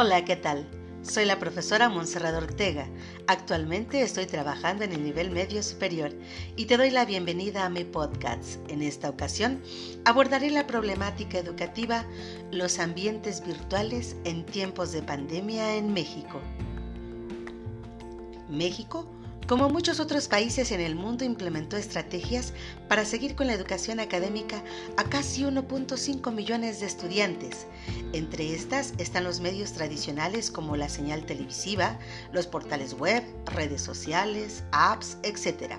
Hola, ¿qué tal? Soy la profesora Montserrat Ortega. Actualmente estoy trabajando en el nivel medio superior y te doy la bienvenida a mi podcast. En esta ocasión abordaré la problemática educativa, los ambientes virtuales en tiempos de pandemia en México. México como muchos otros países en el mundo, implementó estrategias para seguir con la educación académica a casi 1.5 millones de estudiantes. Entre estas están los medios tradicionales como la señal televisiva, los portales web, redes sociales, apps, etc.,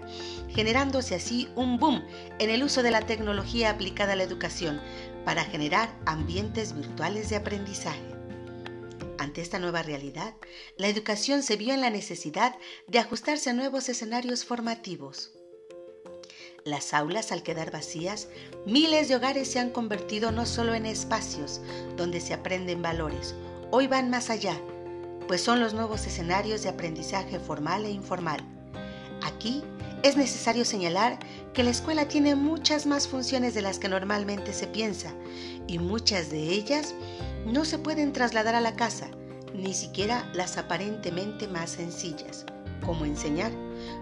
generándose así un boom en el uso de la tecnología aplicada a la educación para generar ambientes virtuales de aprendizaje. Ante esta nueva realidad, la educación se vio en la necesidad de ajustarse a nuevos escenarios formativos. Las aulas, al quedar vacías, miles de hogares se han convertido no solo en espacios donde se aprenden valores, hoy van más allá, pues son los nuevos escenarios de aprendizaje formal e informal. Aquí es necesario señalar que la escuela tiene muchas más funciones de las que normalmente se piensa y muchas de ellas no se pueden trasladar a la casa, ni siquiera las aparentemente más sencillas, como enseñar,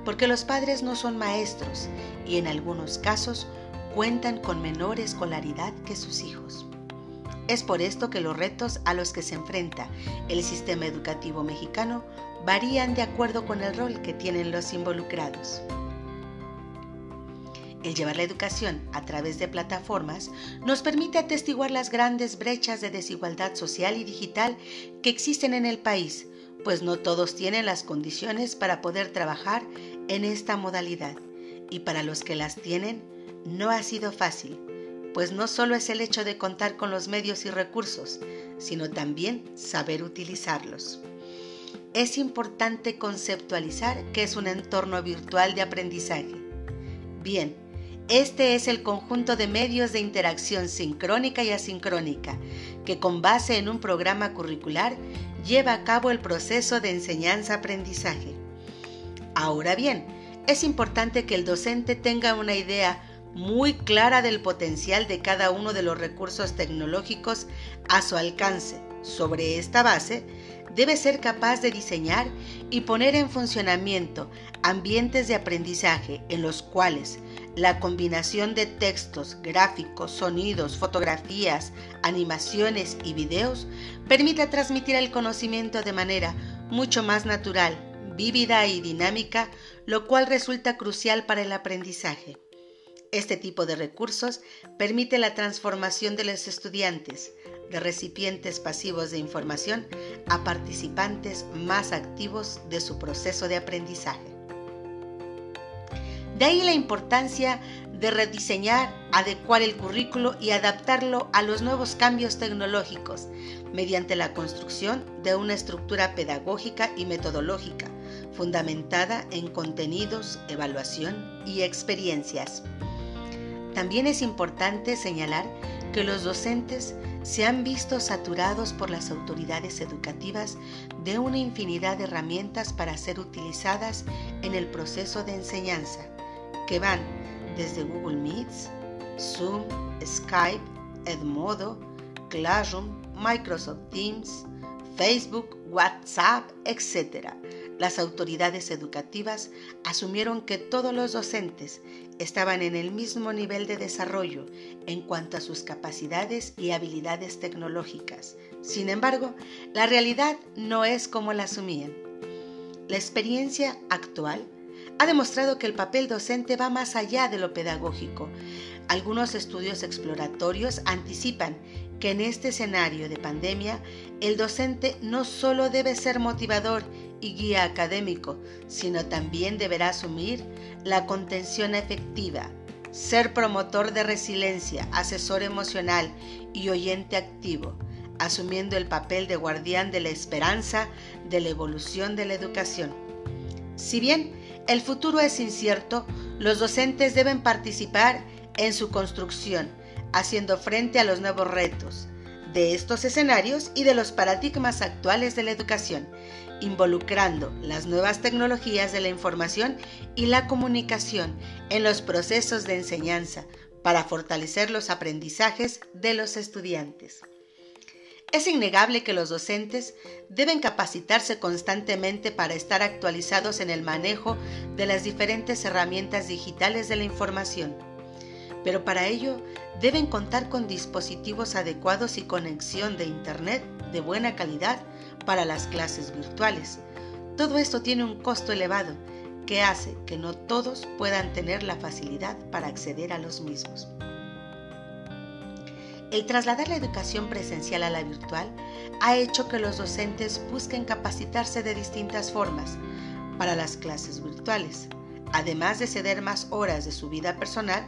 porque los padres no son maestros y en algunos casos cuentan con menor escolaridad que sus hijos. Es por esto que los retos a los que se enfrenta el sistema educativo mexicano varían de acuerdo con el rol que tienen los involucrados. El llevar la educación a través de plataformas nos permite atestiguar las grandes brechas de desigualdad social y digital que existen en el país, pues no todos tienen las condiciones para poder trabajar en esta modalidad. Y para los que las tienen, no ha sido fácil, pues no solo es el hecho de contar con los medios y recursos, sino también saber utilizarlos. Es importante conceptualizar qué es un entorno virtual de aprendizaje. Bien, este es el conjunto de medios de interacción sincrónica y asincrónica que con base en un programa curricular lleva a cabo el proceso de enseñanza-aprendizaje. Ahora bien, es importante que el docente tenga una idea muy clara del potencial de cada uno de los recursos tecnológicos a su alcance. Sobre esta base, debe ser capaz de diseñar y poner en funcionamiento ambientes de aprendizaje en los cuales la combinación de textos, gráficos, sonidos, fotografías, animaciones y videos permite transmitir el conocimiento de manera mucho más natural, vívida y dinámica, lo cual resulta crucial para el aprendizaje. Este tipo de recursos permite la transformación de los estudiantes, de recipientes pasivos de información, a participantes más activos de su proceso de aprendizaje. De ahí la importancia de rediseñar, adecuar el currículo y adaptarlo a los nuevos cambios tecnológicos mediante la construcción de una estructura pedagógica y metodológica fundamentada en contenidos, evaluación y experiencias. También es importante señalar que los docentes se han visto saturados por las autoridades educativas de una infinidad de herramientas para ser utilizadas en el proceso de enseñanza que van desde Google Meets, Zoom, Skype, Edmodo, Classroom, Microsoft Teams, Facebook, WhatsApp, etc. Las autoridades educativas asumieron que todos los docentes estaban en el mismo nivel de desarrollo en cuanto a sus capacidades y habilidades tecnológicas. Sin embargo, la realidad no es como la asumían. La experiencia actual ha demostrado que el papel docente va más allá de lo pedagógico. Algunos estudios exploratorios anticipan que en este escenario de pandemia el docente no solo debe ser motivador y guía académico, sino también deberá asumir la contención efectiva, ser promotor de resiliencia, asesor emocional y oyente activo, asumiendo el papel de guardián de la esperanza de la evolución de la educación. Si bien el futuro es incierto, los docentes deben participar en su construcción, haciendo frente a los nuevos retos de estos escenarios y de los paradigmas actuales de la educación, involucrando las nuevas tecnologías de la información y la comunicación en los procesos de enseñanza para fortalecer los aprendizajes de los estudiantes. Es innegable que los docentes deben capacitarse constantemente para estar actualizados en el manejo de las diferentes herramientas digitales de la información. Pero para ello deben contar con dispositivos adecuados y conexión de Internet de buena calidad para las clases virtuales. Todo esto tiene un costo elevado que hace que no todos puedan tener la facilidad para acceder a los mismos. El trasladar la educación presencial a la virtual ha hecho que los docentes busquen capacitarse de distintas formas para las clases virtuales, además de ceder más horas de su vida personal,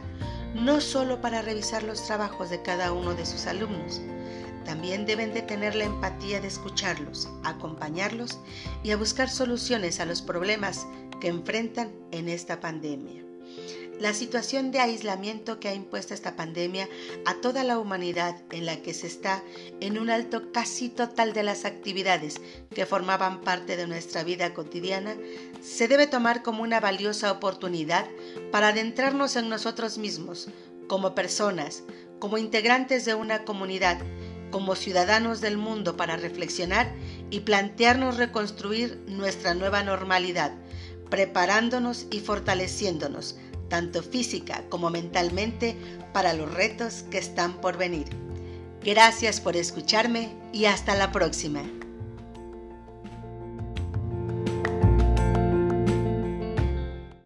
no solo para revisar los trabajos de cada uno de sus alumnos, también deben de tener la empatía de escucharlos, acompañarlos y a buscar soluciones a los problemas que enfrentan en esta pandemia. La situación de aislamiento que ha impuesto esta pandemia a toda la humanidad en la que se está en un alto casi total de las actividades que formaban parte de nuestra vida cotidiana, se debe tomar como una valiosa oportunidad para adentrarnos en nosotros mismos, como personas, como integrantes de una comunidad, como ciudadanos del mundo para reflexionar y plantearnos reconstruir nuestra nueva normalidad, preparándonos y fortaleciéndonos tanto física como mentalmente, para los retos que están por venir. Gracias por escucharme y hasta la próxima.